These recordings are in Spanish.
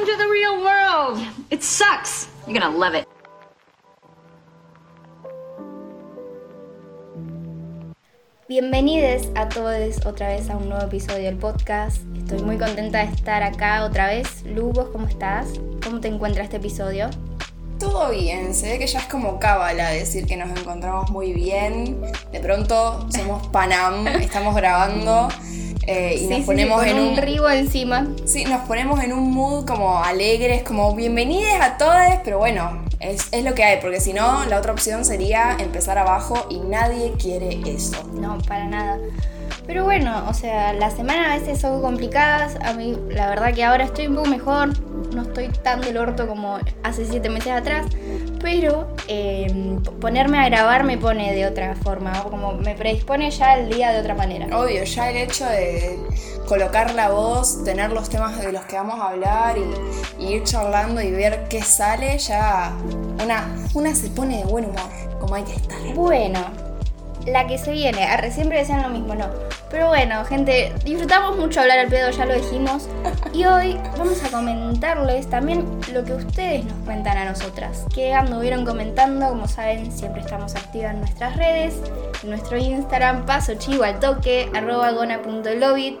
Welcome to the real world. It sucks. You're gonna love it. Bienvenidos a todos otra vez a un nuevo episodio del podcast. Estoy muy contenta de estar acá otra vez. Lu, ¿vos cómo estás? ¿Cómo te encuentra este episodio? Todo bien, se ve que ya es como cábala decir que nos encontramos muy bien. De pronto somos Panam, estamos grabando eh, y Sí, nos ponemos sí, con en un ribo encima. Sí, nos ponemos en un mood como alegres, como bienvenidos a todos, pero bueno, es, es lo que hay, porque si no, la otra opción sería empezar abajo y nadie quiere eso. No, para nada. Pero bueno, o sea, las semanas a veces son complicadas. A mí, la verdad que ahora estoy un poco mejor. No estoy tan del orto como hace siete meses atrás. Pero eh, p- ponerme a grabar me pone de otra forma. Como me predispone ya el día de otra manera. Obvio, ya el hecho de colocar la voz, tener los temas de los que vamos a hablar y, y ir charlando y ver qué sale, ya una, una se pone de buen humor, como hay que estar. Bueno, la que se viene. Arre, siempre decían lo mismo, no. Pero bueno, gente, disfrutamos mucho hablar al pedo, ya lo dijimos. Y hoy vamos a comentarles también lo que ustedes nos cuentan a nosotras. Que anduvieron comentando, como saben, siempre estamos activas en nuestras redes. En nuestro Instagram, paso chivo al toque, arroba gona.lobit.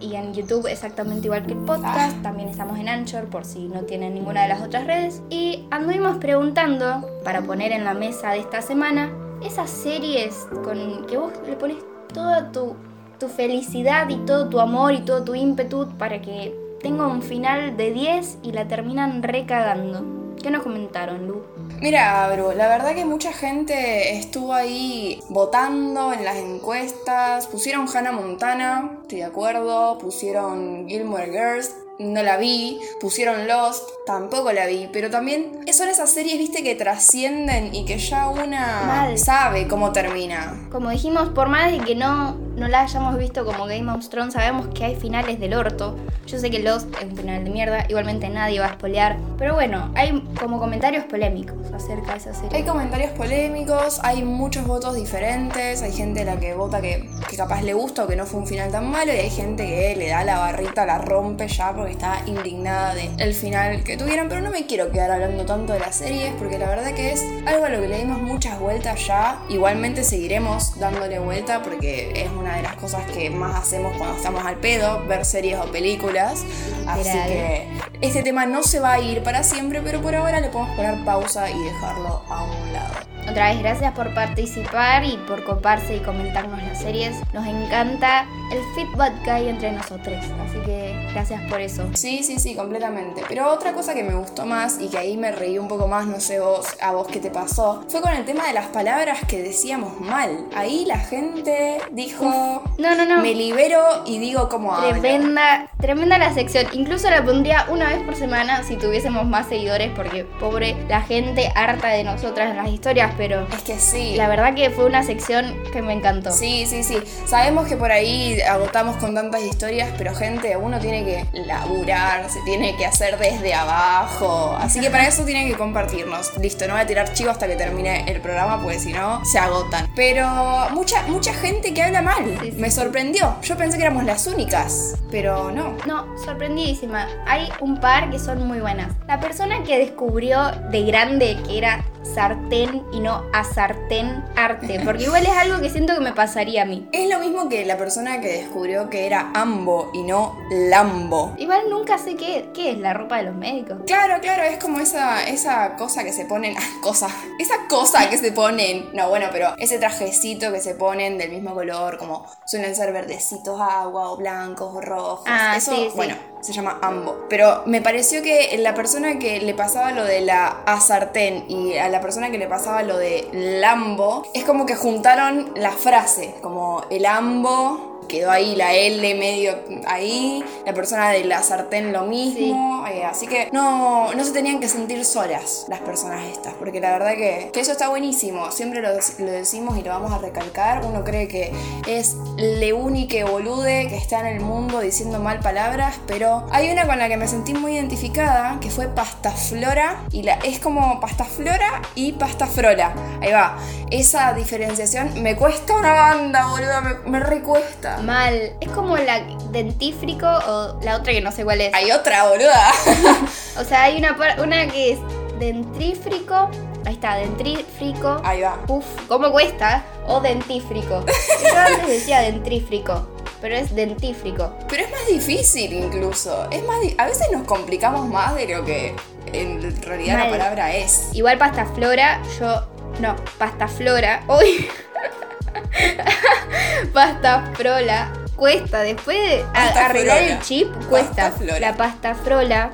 Y en YouTube exactamente igual que el podcast. También estamos en Anchor por si no tienen ninguna de las otras redes. Y anduvimos preguntando, para poner en la mesa de esta semana, esas series con que vos le pones toda tu, tu felicidad y todo tu amor y todo tu ímpetu para que tenga un final de 10 y la terminan recagando. ¿Qué nos comentaron, Lu? Mira, bro, la verdad que mucha gente estuvo ahí votando en las encuestas. Pusieron Hannah Montana, estoy de acuerdo. Pusieron Gilmore Girls, no la vi. Pusieron Lost, tampoco la vi. Pero también son esas series, viste, que trascienden y que ya una Mal. sabe cómo termina. Como dijimos, por más de que no, no la hayamos visto como Game of Thrones, sabemos que hay finales del orto. Yo sé que Lost es un final de mierda, igualmente nadie va a spoilear. Pero bueno, hay como comentarios polémicos acerca de esa serie. Hay comentarios polémicos, hay muchos votos diferentes, hay gente a la que vota que, capaz le gusta o que no fue un final tan malo y hay gente que le da la barrita, la rompe ya porque está indignada del final que tuvieron, pero no me quiero quedar hablando tanto de las series porque la verdad que es algo a lo que le dimos muchas vueltas ya, igualmente seguiremos dándole vuelta porque es una de las cosas que más hacemos cuando estamos al pedo, ver series o películas, así que este tema no se va a ir para siempre, pero por ahora le podemos poner pausa y dejarlo a un. Otra vez, gracias por participar y por coparse y comentarnos las series. Nos encanta el feedback que hay entre nosotros. Así que gracias por eso. Sí, sí, sí, completamente. Pero otra cosa que me gustó más y que ahí me reí un poco más, no sé vos, a vos qué te pasó, fue con el tema de las palabras que decíamos mal. Ahí la gente dijo, No, no, no. me libero y digo como. Tremenda, tremenda la sección. Incluso la pondría una vez por semana si tuviésemos más seguidores, porque pobre la gente harta de nosotras en las historias, pero Es que sí. la verdad que fue una sección que me encantó. Sí, sí, sí. Sabemos que por ahí agotamos con tantas historias, pero gente, uno tiene que laburar, se tiene que hacer desde abajo. Así que para eso tienen que compartirnos. Listo, no voy a tirar chivo hasta que termine el programa, porque si no, se agotan. Pero mucha, mucha gente que habla mal. Sí, sí. Me sorprendió. Yo pensé que éramos las únicas, pero no. No, sorprendidísima. Hay un par que son muy buenas. La persona que descubrió de grande que era sartén y no a sartén arte, porque igual es algo que siento que me pasaría a mí. Es lo mismo que la persona que descubrió que era ambo y no lambo. Igual nunca sé qué, qué es la ropa de los médicos. Claro, claro, es como esa, esa cosa que se ponen. cosa. Esa cosa que se ponen. No, bueno, pero ese trajecito que se ponen del mismo color, como suelen ser verdecitos agua, o blancos, o rojos. Ah, Eso, sí, sí. bueno, se llama ambo. Pero me pareció que la persona que le pasaba lo de la a sartén y a la persona que le pasaba lo de lambo, es como que juntaron la frase, como el ambo. Quedó ahí la L medio ahí, la persona de la sartén lo mismo, eh, así que no, no se tenían que sentir solas las personas estas, porque la verdad que, que eso está buenísimo, siempre lo, lo decimos y lo vamos a recalcar, uno cree que es le único bolude que está en el mundo diciendo mal palabras, pero hay una con la que me sentí muy identificada, que fue pastaflora, y la, es como pastaflora y pastafrola, ahí va, esa diferenciación me cuesta una banda, boludo, me, me recuesta. Boluda. Mal. Es como la dentífrico o la otra que no sé cuál es. Hay otra, boluda. O sea, hay una, una que es dentrífrico. Ahí está, dentrífrico. Ahí va. Uf, ¿cómo cuesta? O dentífrico. Yo antes decía dentrífrico, pero es dentífrico. Pero es más difícil incluso. Es más a veces nos complicamos más de lo que en realidad Mal. la palabra es. Igual pastaflora, yo. No, pastaflora. Uy. pastafrola. Cuesta, después de a- Pastafrola. arreglar el chip, cuesta. Pastaflora. La pastafrola.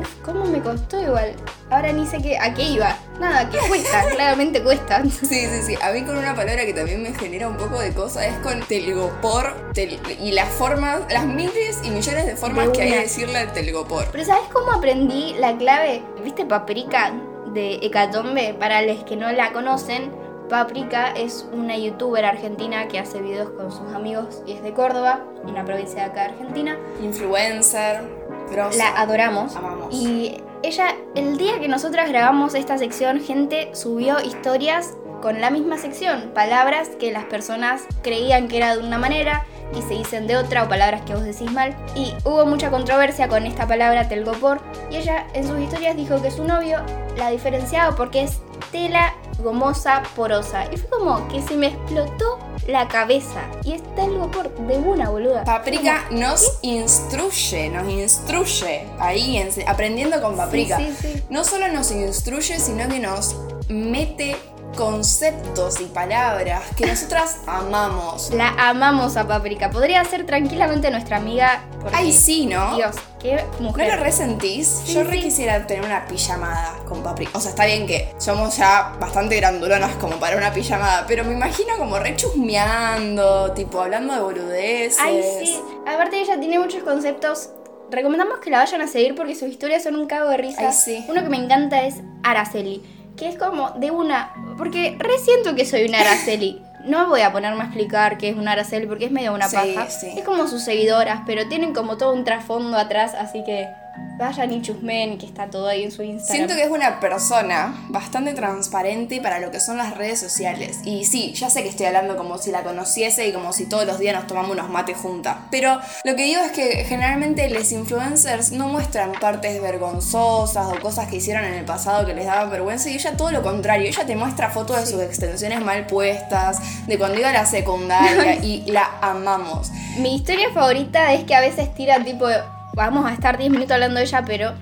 Uf, ¿cómo me costó igual? Ahora ni sé qué, a qué iba. Nada, que cuesta, claramente cuesta. Sí, sí, sí. A mí con una palabra que también me genera un poco de cosa es con telgopor tel- y las formas, las miles y millones de formas De que hay de decirle al telgopor. Pero ¿sabes cómo aprendí la clave? ¿Viste Paprika de Hecatombe? Para los que no la conocen, Paprika es una youtuber argentina que hace videos con sus amigos y es de Córdoba, una provincia de acá de Argentina. Influencer, grosa. La adoramos. Amamos. Y ella, el día que nosotras grabamos esta sección, gente subió historias con la misma sección. Palabras que las personas creían que era de una manera y se dicen de otra o palabras que vos decís mal. Y hubo mucha controversia con esta palabra telgopor. Y ella en sus historias dijo que su novio la diferenciaba porque es tela gomosa porosa. Y fue como que se me explotó la cabeza. Y es telgopor de una boluda. Paprika nos instruye, nos instruye ahí, en- aprendiendo con Paprika. sí, sí. No solo nos instruye, sino que nos mete conceptos y palabras que nosotras amamos. La amamos a Paprika. Podría ser tranquilamente nuestra amiga. porque, Ay, sí, ¿no? Dios, qué ¿No mujer. lo resentís? Sí, Yo re sí. quisiera tener una pijamada con Paprika. O sea, está bien que somos ya bastante grandulonas como para una pijamada, pero me imagino como re chusmeando, tipo hablando de boludeces. Ay, sí. Aparte, ella tiene muchos conceptos. Recomendamos que la vayan a seguir porque sus historias son un cago de risa. Ay, sí. Uno que me encanta es Araceli. Que es como de una. Porque resiento que soy una Araceli. No voy a ponerme a explicar qué es una Araceli porque es medio una Sí, paja. sí. Es como sus seguidoras, pero tienen como todo un trasfondo atrás, así que vayan y chusmen, que está todo ahí en su Instagram. Siento que es una persona bastante transparente para lo que son las redes sociales. Y sí, ya sé que estoy hablando como si la conociese y como si todos los días nos tomamos unos mates juntas. Pero lo que digo es que generalmente los influencers no muestran partes vergonzosas o cosas que hicieron en el pasado que les daban vergüenza. Y ella todo lo contrario. Ella te muestra fotos de sus extensiones mal puestas, de cuando iba a la secundaria y la amamos. Mi historia favorita es que a veces tira tipo, vamos a estar 10 minutos hablando de ella, pero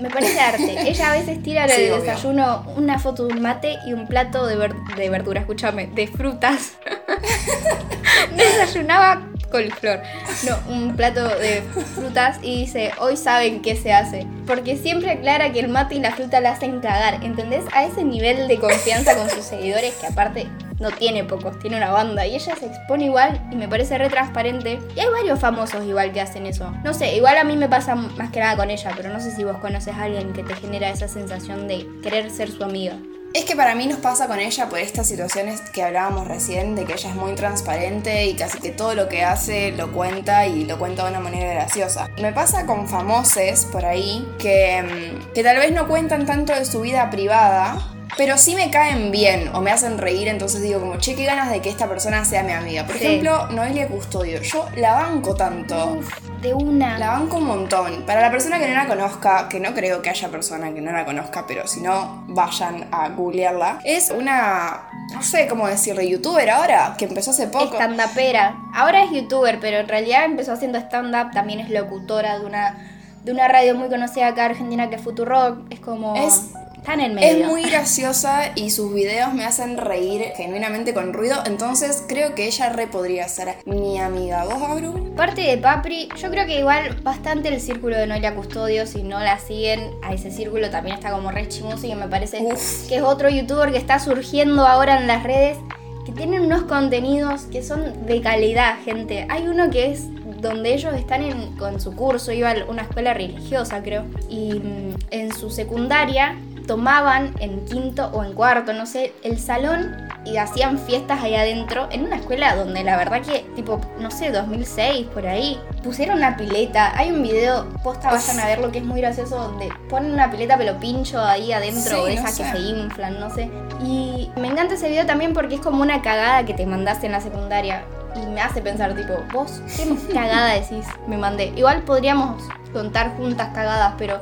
me parece arte. ella a veces tira Sí, obvio. desayuno una foto de un mate y un plato de, ver- de verdura, escúchame, de frutas. Desayunaba coliflor. No, un plato de frutas y dice, hoy saben qué se hace. Porque siempre aclara que el mate y la fruta la hacen cagar, ¿entendés? A ese nivel de confianza con sus seguidores que aparte no tiene pocos, tiene una banda. Y ella se expone igual y me parece re transparente. Y hay varios famosos igual que hacen eso. No sé, igual a mí me pasa más que nada con ella, pero no sé si vos conoces a alguien que te genera esa sensación de querer ser su amiga. Es que para mí nos pasa con ella por estas situaciones que hablábamos recién, de que ella es muy transparente y casi que todo lo que hace lo cuenta y lo cuenta de una manera graciosa. Me pasa con famosos por ahí que, mm, que tal vez no cuentan tanto de su vida privada, pero sí me caen bien o me hacen reír, entonces digo como, che, qué ganas de que esta persona sea mi amiga. Por Sí. ejemplo, Noelia Custodio, yo la banco tanto. Uf, de una. La banco un montón. Para la persona que no la conozca, que no creo que haya persona que no la conozca, pero si no, vayan a googlearla. Es una, no sé cómo decirle, youtuber ahora, que empezó hace poco. Stand-upera. Ahora es youtuber, pero en realidad empezó haciendo stand-up. También es locutora de una, de una radio muy conocida acá en Argentina que es Futurock. Es como. Es- Está en el medio. Es muy graciosa y sus videos me hacen reír genuinamente con ruido, entonces creo que ella re podría ser mi amiga. ¿Vos, Abru? Parte de Papri, yo creo que igual bastante el círculo de Noelia Custodio, si no la siguen, a ese círculo también está como re chimoso y me parece Uf. que es otro youtuber que está surgiendo ahora en las redes, que tienen unos contenidos que son de calidad, gente. Hay uno que es donde ellos están en, con su curso, iba a una escuela religiosa creo, y mm, en su secundaria tomaban en quinto o en cuarto, no sé, el salón y hacían fiestas ahí adentro en una escuela donde la verdad que, tipo, no sé, 2006, por ahí, pusieron una pileta. Hay un video, posta, vayan a verlo, que es muy gracioso, donde ponen una pileta pero pincho ahí adentro, Sí, no esas que se inflan, no sé. Y me encanta ese video también porque es como una cagada que te mandaste en la secundaria. Y me hace pensar, tipo, vos, ¿qué cagada decís? Me mandé. Igual podríamos contar juntas cagadas, pero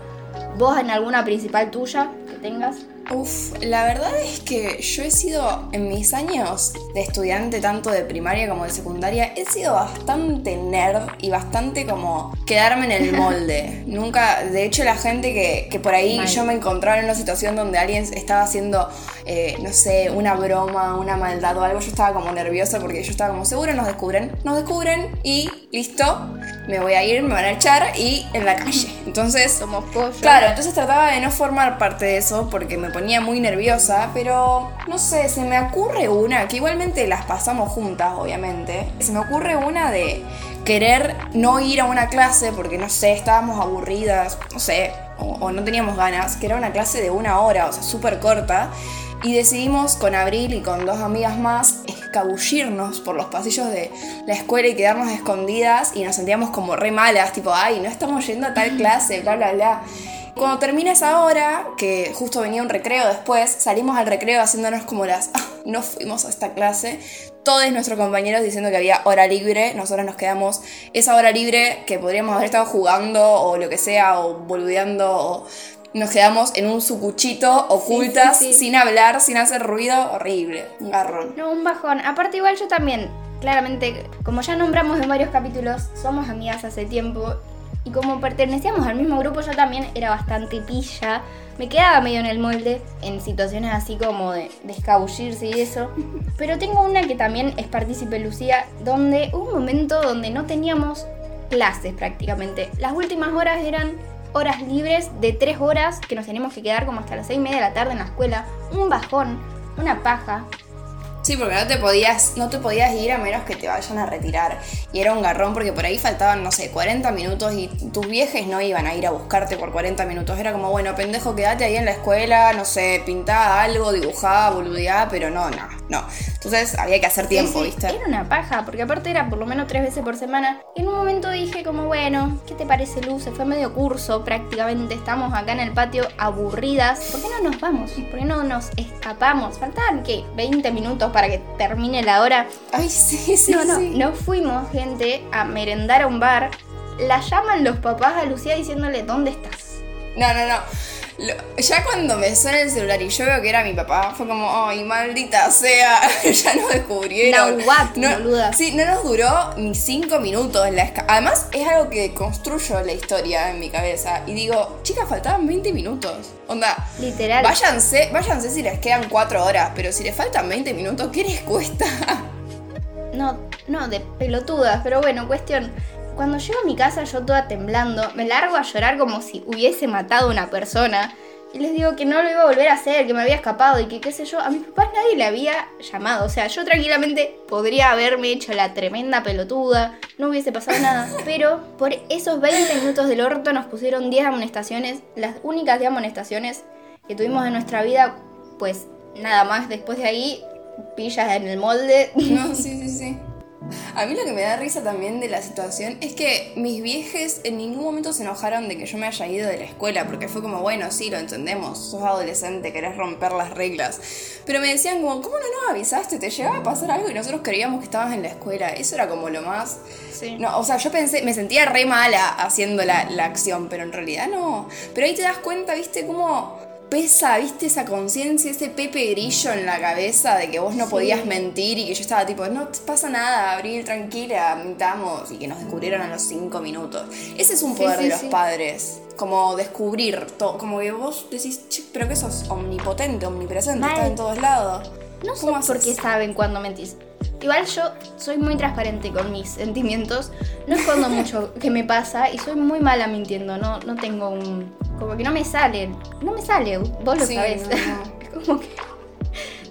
vos en alguna principal tuya que tengas. Uf, la verdad es que yo he sido, en mis años de estudiante, tanto de primaria como de secundaria, he sido bastante nerd y bastante como quedarme en el molde. Nunca, de hecho, la gente que, que por ahí Mal. yo me encontraba en una situación donde alguien estaba haciendo, eh, no sé, una broma, una maldad o algo, yo estaba como nerviosa porque yo estaba como, seguro nos descubren, nos descubren y listo, me voy a ir, me van a echar y en la calle. Entonces, Somos pollo. Claro, entonces trataba de no formar parte de eso porque me ponía muy nerviosa, pero no sé, se me ocurre una, que igualmente las pasamos juntas, obviamente. Se me ocurre una de querer no ir a una clase porque, no sé, estábamos aburridas, no sé, o, o no teníamos ganas, que era una clase de una hora, o sea, súper corta. Y decidimos con Abril y con dos amigas más escabullirnos por los pasillos de la escuela y quedarnos escondidas y nos sentíamos como re malas, tipo, ay, no estamos yendo a tal clase, bla, bla, bla. Cuando termina esa hora, que justo venía un recreo después, salimos al recreo haciéndonos como las, "Ah, no fuimos a esta clase. Todos nuestros compañeros diciendo que había hora libre, nosotros nos quedamos esa hora libre que podríamos haber estado jugando o lo que sea, o boludeando, o nos quedamos en un sucuchito, ocultas, sí, sí. sin hablar, sin hacer ruido, horrible, un garrón. No, un bajón. Aparte, igual yo también, claramente, como ya nombramos en varios capítulos, somos amigas hace tiempo. Y como pertenecíamos al mismo grupo, yo también era bastante pilla. Me quedaba medio en el molde en situaciones así como de, de escabullirse y eso. Pero tengo una que también es partícipe Lucía, donde hubo un momento donde no teníamos clases prácticamente. Las últimas horas eran horas libres de tres horas que nos teníamos que quedar como hasta las seis y media de la tarde en la escuela. Un bajón, una paja. Sí, porque no te podías, no te podías ir a menos que te vayan a retirar. Y era un garrón porque por ahí faltaban, no sé, 40 minutos y tus viejes no iban a ir a buscarte por 40 minutos. Era como, bueno, pendejo, quédate ahí en la escuela, no sé, pintá algo, dibujá, boludeá, pero no, no, no. Entonces había que hacer tiempo, Sí, sí, ¿viste? Era una paja, porque aparte era por lo menos tres veces por semana. Y en un momento dije como, bueno, ¿qué te parece, Luz? Se fue medio curso prácticamente. Estamos acá en el patio aburridas. ¿Por qué no nos vamos? ¿Por qué no nos escapamos? Faltaban, ¿qué? 20 minutos para que termine la hora. Ay, sí, sí, no, no, sí. nos fuimos, gente, a merendar a un bar. La llaman los papás a Lucía diciéndole, ¿dónde estás? No, no, no. Lo- ya cuando me suena el celular y yo veo que era mi papá, fue como, ay, maldita sea, ya nos descubrieron. Nahuatl, boluda. Sí, no nos duró ni cinco minutos la esca- Además, es algo que construyo la historia en mi cabeza. Y digo, chicas, faltaban 20 minutos. Onda, Literal. váyanse, váyanse si les quedan cuatro horas, pero si les faltan 20 minutos, ¿qué les cuesta? No, no, de pelotudas, pero bueno, cuestión. Cuando llego a mi casa yo toda temblando, me largo a llorar como si hubiese matado a una persona. Y les digo que no lo iba a volver a hacer, que me había escapado y que qué sé yo. A mis papás nadie le había llamado. O sea, yo tranquilamente podría haberme hecho la tremenda pelotuda, no hubiese pasado nada. Pero por esos 20 minutos del orto nos pusieron 10 amonestaciones, las únicas 10 amonestaciones que tuvimos en nuestra vida. Pues nada más, después de ahí, pillas en el molde. No, sí, sí, sí. A mí lo que me da risa también de la situación es que mis viejes en ningún momento se enojaron de que yo me haya ido de la escuela, porque fue como, bueno, sí, lo entendemos, sos adolescente, querés romper las reglas. Pero me decían como, ¿cómo no nos avisaste? ¿Te llegaba a pasar algo y nosotros creíamos que estabas en la escuela? Eso era como lo más... Sí. No, o sea, yo pensé, me sentía re mala haciendo la, la acción, pero en realidad no. Pero ahí te das cuenta, viste, cómo pesa, viste, esa conciencia, ese Pepe Grillo en la cabeza de que vos no Sí. podías mentir y que yo estaba tipo, no te pasa nada, Abril, tranquila, mintamos, y que nos descubrieron a los cinco minutos. Ese es un poder sí, de los padres. Como descubrir todo, como que vos decís, che, pero que sos omnipotente, omnipresente, Mal. estás en todos lados. No sé ¿Cómo por haces? qué saben cuando mentís. Igual yo soy muy transparente con mis sentimientos. No escondo mucho que me pasa y soy muy mala mintiendo. No, no tengo un. Como que no me sale. No me sale, vos lo Sí, sabés. no, como que.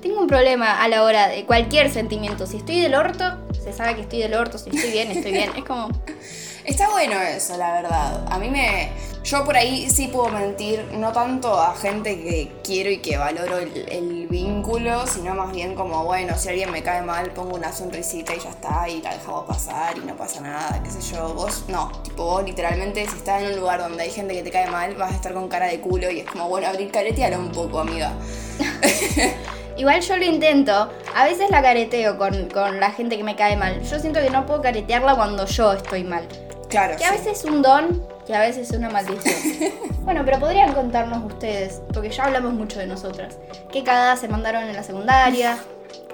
Tengo un problema a la hora de cualquier sentimiento. Si estoy del orto, se sabe que estoy del orto. Si estoy bien, estoy bien. Es como. Está bueno eso, la verdad. A mí me. Yo por ahí sí puedo mentir, no tanto a gente que quiero y que valoro el, el vínculo, sino más bien como, bueno, si alguien me cae mal, pongo una sonrisita y ya está, y la dejamos pasar y no pasa nada, qué sé yo. Vos, no, tipo, vos literalmente, si estás en un lugar donde hay gente que te cae mal, vas a estar con cara de culo y es como, bueno, abrir careteala un poco, amiga. Igual yo lo intento. A veces la careteo con, con la gente que me cae mal. Yo siento que no puedo caretearla cuando yo estoy mal. Claro. Que a veces es un don, que a veces es una maldición. bueno, pero podrían contarnos ustedes, porque ya hablamos mucho de nosotras. ¿Qué cagadas se mandaron en la secundaria?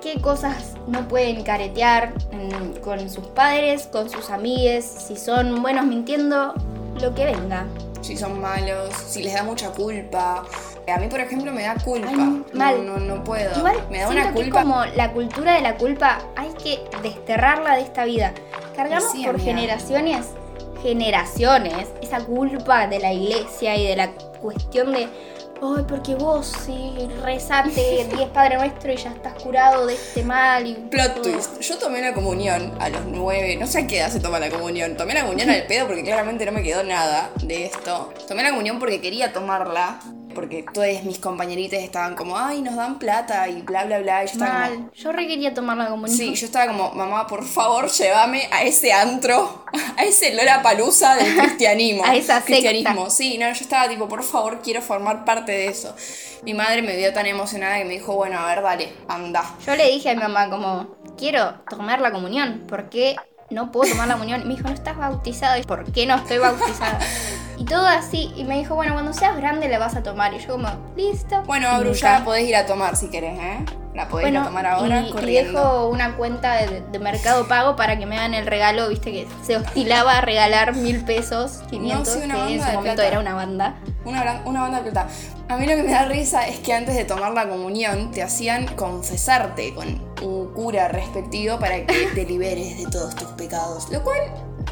¿Qué cosas no pueden caretear con sus padres, con sus amigues? Si son buenos mintiendo, lo que venga. Si son malos, si les da mucha culpa. A mí, por ejemplo, me da culpa. Ay, mal. No, no, no puedo. Igual me da una que culpa. como la cultura de la culpa, hay que desterrarla de esta vida. Cargamos Sí, por amiga. generaciones, generaciones, esa culpa de la iglesia y de la cuestión de, ay, porque vos si rezate 10 Padre Nuestro y ya estás curado de este mal y... Plot twist. Yo tomé la comunión a los nueve. No sé a qué edad se toma la comunión. Tomé la comunión al pedo porque claramente no me quedó nada de esto. Tomé la comunión porque quería tomarla. Porque todas mis compañeritas estaban como, ay, nos dan plata y bla, bla, bla. Y yo estaba como, Mal. Yo re quería tomar la comunión. Sí, yo estaba como, mamá, por favor, llévame a ese antro, a ese Lola Palusa del cristianismo. A esa secta. Cristianismo, sí, no, yo estaba tipo, por favor, quiero formar parte de eso. Mi madre me vio tan emocionada que me dijo, bueno, a ver, dale, anda. Yo le dije a mi mamá como, quiero tomar la comunión, ¿por qué no puedo tomar la comunión? Y me dijo, no estás bautizada, ¿y por qué no estoy bautizada? Y todo así, y me dijo, bueno, cuando seas grande la vas a tomar. Y yo como, listo. Bueno, Y Abru, ya la podés ir a tomar si querés, ¿eh? La podés ir a tomar ahora y, y corriendo. dejo una cuenta de, de Mercado Pago para que me hagan el regalo, viste que se hostilaba a regalar mil pesos, 500, sí, una que en banda de momento plata. era una banda. Una, una banda de plata. A mí lo que me da risa es que antes de tomar la comunión te hacían confesarte con un cura respectivo para que te liberes de todos tus pecados. Lo cual,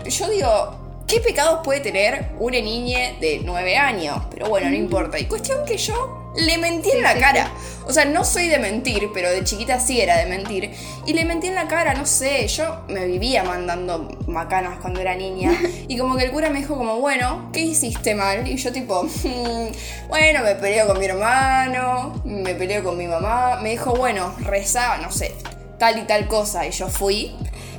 yo digo, ¿qué pecados puede tener una niña de 9 años? Pero bueno, no importa. Y cuestión que yo le mentí en la cara. O sea, no soy de mentir, pero de chiquita sí era de mentir. Y le mentí en la cara, no sé, yo me vivía mandando macanas cuando era niña. Y como que el cura me dijo como, bueno, ¿qué hiciste mal? Y yo tipo, "Mm, bueno, me peleo con mi hermano, me peleo con mi mamá. Me dijo, bueno, reza, no sé, tal y tal cosa. Y yo fui,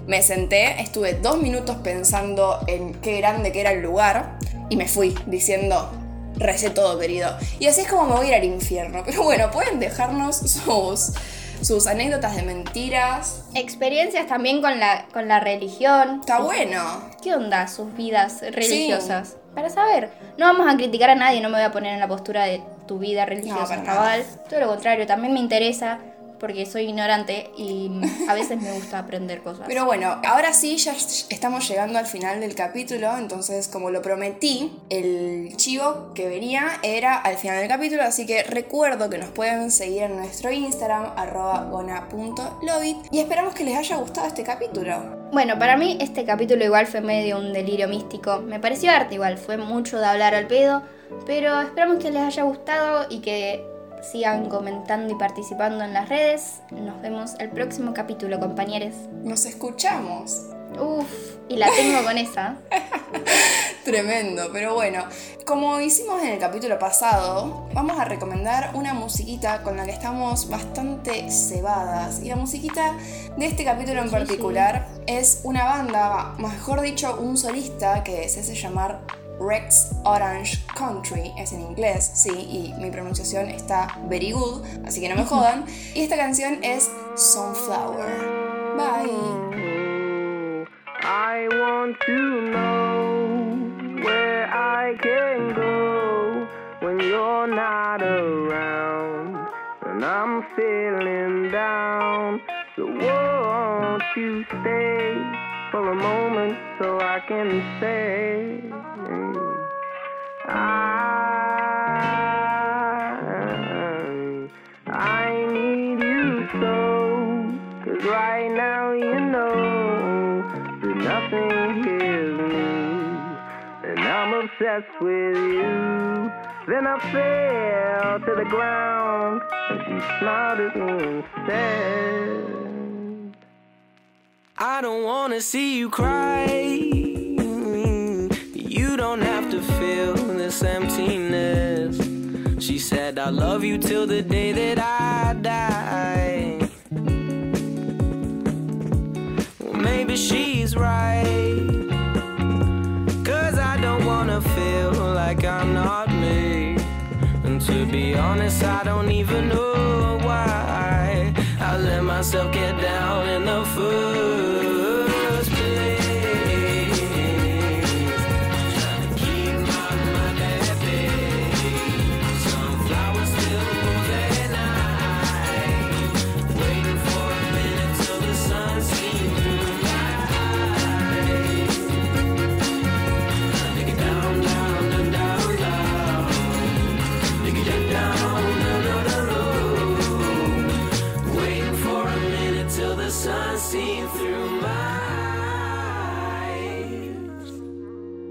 me senté, estuve dos minutos pensando en qué grande que era el lugar. Y me fui diciendo, recé todo, querido. Y así es como me voy a ir al infierno. Pero bueno, pueden dejarnos sus, sus anécdotas de mentiras. Experiencias también con la, con la religión. Está bueno. ¿Qué onda sus vidas religiosas? Para saber. No vamos a criticar a nadie, no me voy a poner en la postura de tu vida religiosa nada. mal. Todo lo contrario, también me interesa porque soy ignorante y a veces me gusta aprender cosas. Pero bueno, ahora sí, ya estamos llegando al final del capítulo, entonces como lo prometí, el chivo que venía era al final del capítulo, así que recuerdo que nos pueden seguir en nuestro Instagram, arroba gona.lobit, y esperamos que les haya gustado este capítulo. Bueno, para mí este capítulo igual fue medio un delirio místico. Me pareció arte igual, fue mucho de hablar al pedo, pero esperamos que les haya gustado y que sigan comentando y participando en las redes. Nos vemos el próximo capítulo, compañeros. Nos escuchamos. Uf, y la tengo con esa. Tremendo, pero bueno, como hicimos en el capítulo pasado, vamos a recomendar una musiquita con la que estamos bastante cebadas. Y la musiquita de este capítulo en Sí, particular es una banda, mejor dicho, un solista que se hace llamar Rex Orange Country, es en inglés, sí, y mi pronunciación está very good, así que no me jodan. Y esta canción es Sunflower. Bye. I want to know where I can go when you're not around and I'm feeling down. So won't you stay for a moment so I can say I I need you so Cause right now you know that nothing heals me. And I'm obsessed with you. Then I fell to the ground And she smiled at me instead. I don't wanna see you cry. You don't have to feel this emptiness She said I love you till the day that I die well, maybe she's right. Cause I don't wanna feel like I'm not me. And to be honest, I don't even know why. I let myself get down